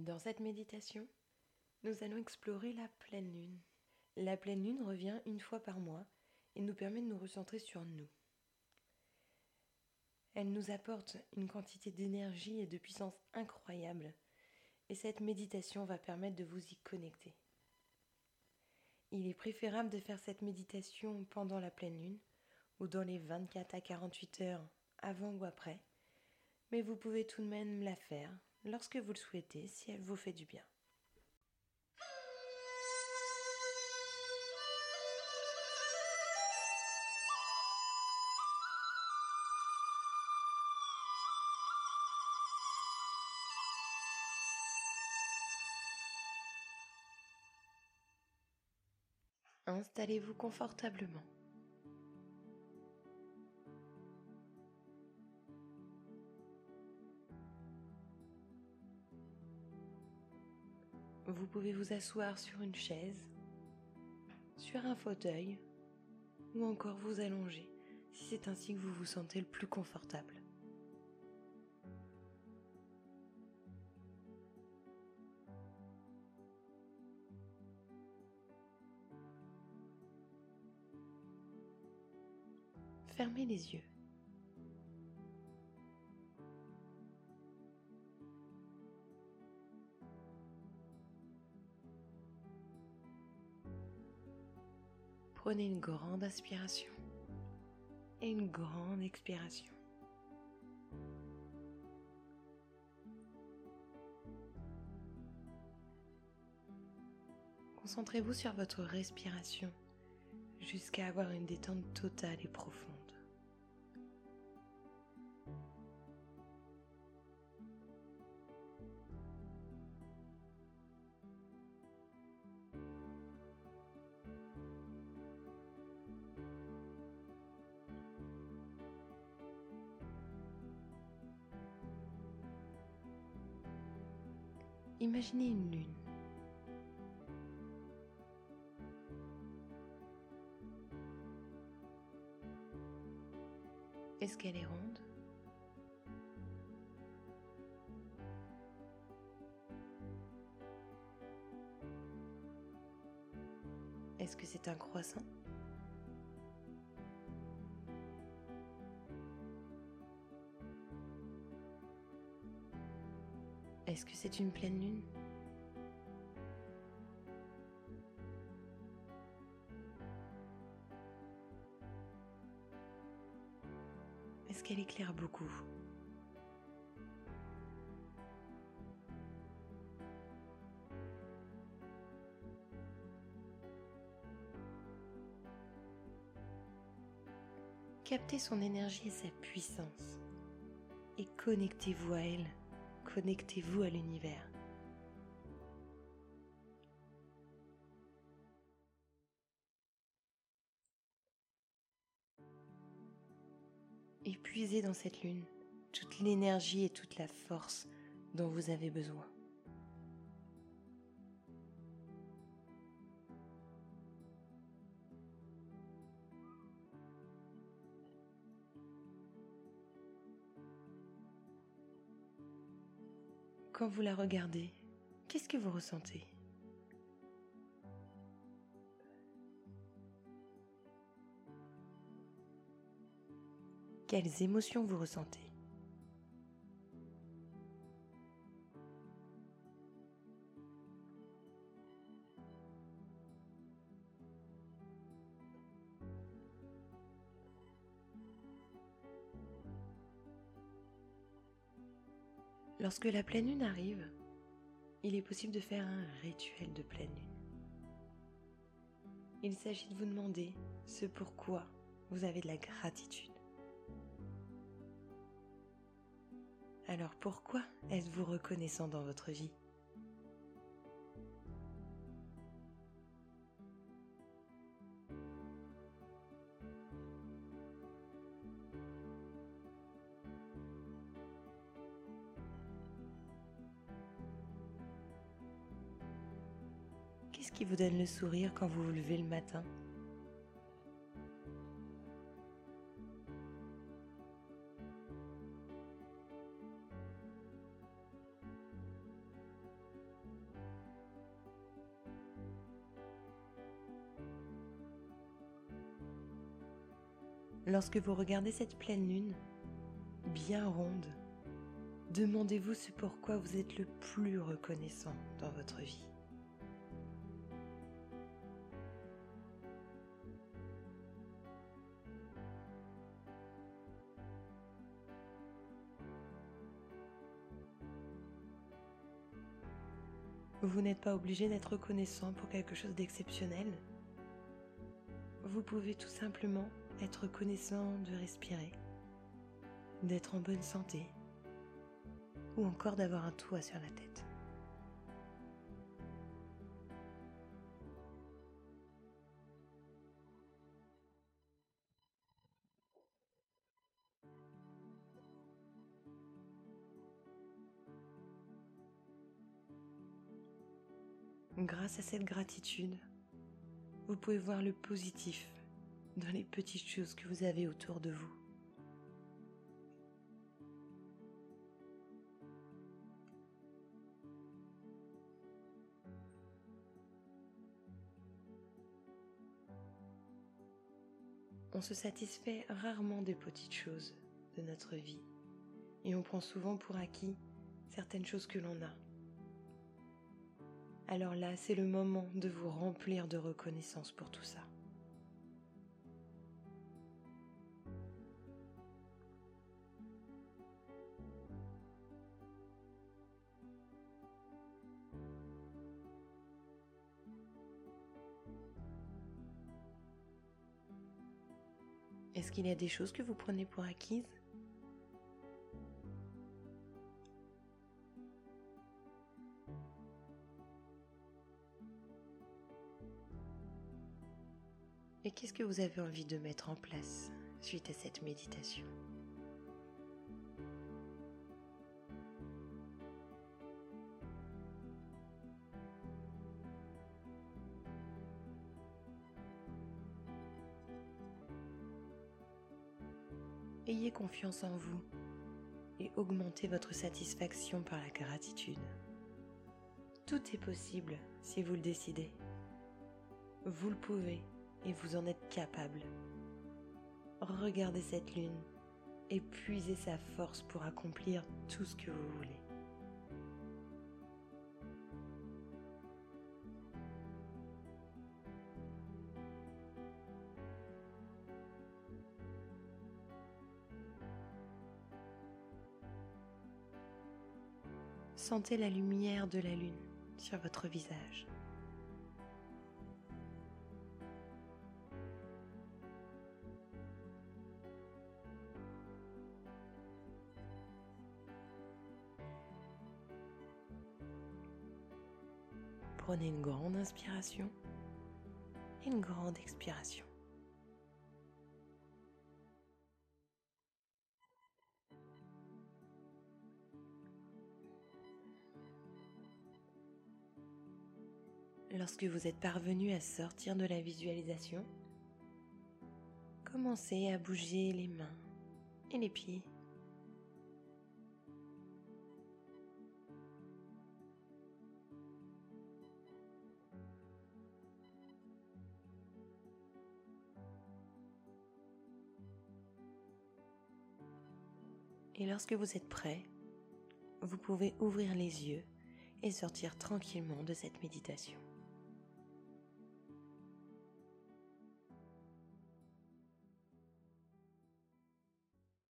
Dans cette méditation, nous allons explorer la pleine lune. La pleine lune revient une fois par mois et nous permet de nous recentrer sur nous. Elle nous apporte une quantité d'énergie et de puissance incroyable et cette méditation va permettre de vous y connecter. Il est préférable de faire cette méditation pendant la pleine lune ou dans les 24 à 48 heures avant ou après, mais vous pouvez tout de même la faire lorsque vous le souhaitez si elle vous fait du bien. Installez-vous confortablement. Vous pouvez vous asseoir sur une chaise, sur un fauteuil ou encore vous allonger si c'est ainsi que vous vous sentez le plus confortable. Fermez les yeux. Prenez une grande inspiration et une grande expiration. Concentrez-vous sur votre respiration jusqu'à avoir une détente totale et profonde. Imaginez une lune. Est-ce qu'elle est ronde? Est-ce que c'est un croissant? Est-ce que c'est une pleine lune? Est-ce qu'elle éclaire beaucoup? Captez son énergie et sa puissance et connectez-vous à elle connectez-vous à l'univers. Épuisez dans cette lune toute l'énergie et toute la force dont vous avez besoin. Quand vous la regardez, qu'est-ce que vous ressentez? Quelles émotions vous ressentez? Lorsque la pleine lune arrive, il est possible de faire un rituel de pleine lune. Il s'agit de vous demander ce pourquoi vous avez de la gratitude. Alors pourquoi êtes-vous reconnaissant dans votre vie? qui vous donne le sourire quand vous vous levez le matin? Lorsque vous regardez cette pleine lune, bien ronde, demandez-vous ce pourquoi vous êtes le plus reconnaissant dans votre vie. Vous n'êtes pas obligé d'être reconnaissant pour quelque chose d'exceptionnel. Vous pouvez tout simplement être reconnaissant de respirer, d'être en bonne santé ou encore d'avoir un toit sur la tête. Grâce à cette gratitude, vous pouvez voir le positif dans les petites choses que vous avez autour de vous. On se satisfait rarement des petites choses de notre vie et on prend souvent pour acquis certaines choses que l'on a alors là, c'est le moment de vous remplir de reconnaissance pour tout ça. Est-ce qu'il y a des choses que vous prenez pour acquises? Qu'est-ce que vous avez envie de mettre en place suite à cette méditation Ayez confiance en vous et augmentez votre satisfaction par la gratitude. Tout est possible si vous le décidez. Vous le pouvez et vous en êtes capable. Regardez cette lune et puisez sa force pour accomplir tout ce que vous voulez. Sentez la lumière de la lune sur votre visage. Prenez une grande inspiration et une grande expiration. Lorsque vous êtes parvenu à sortir de la visualisation, commencez à bouger les mains et les pieds Et lorsque vous êtes prêt, vous pouvez ouvrir les yeux et sortir tranquillement de cette méditation.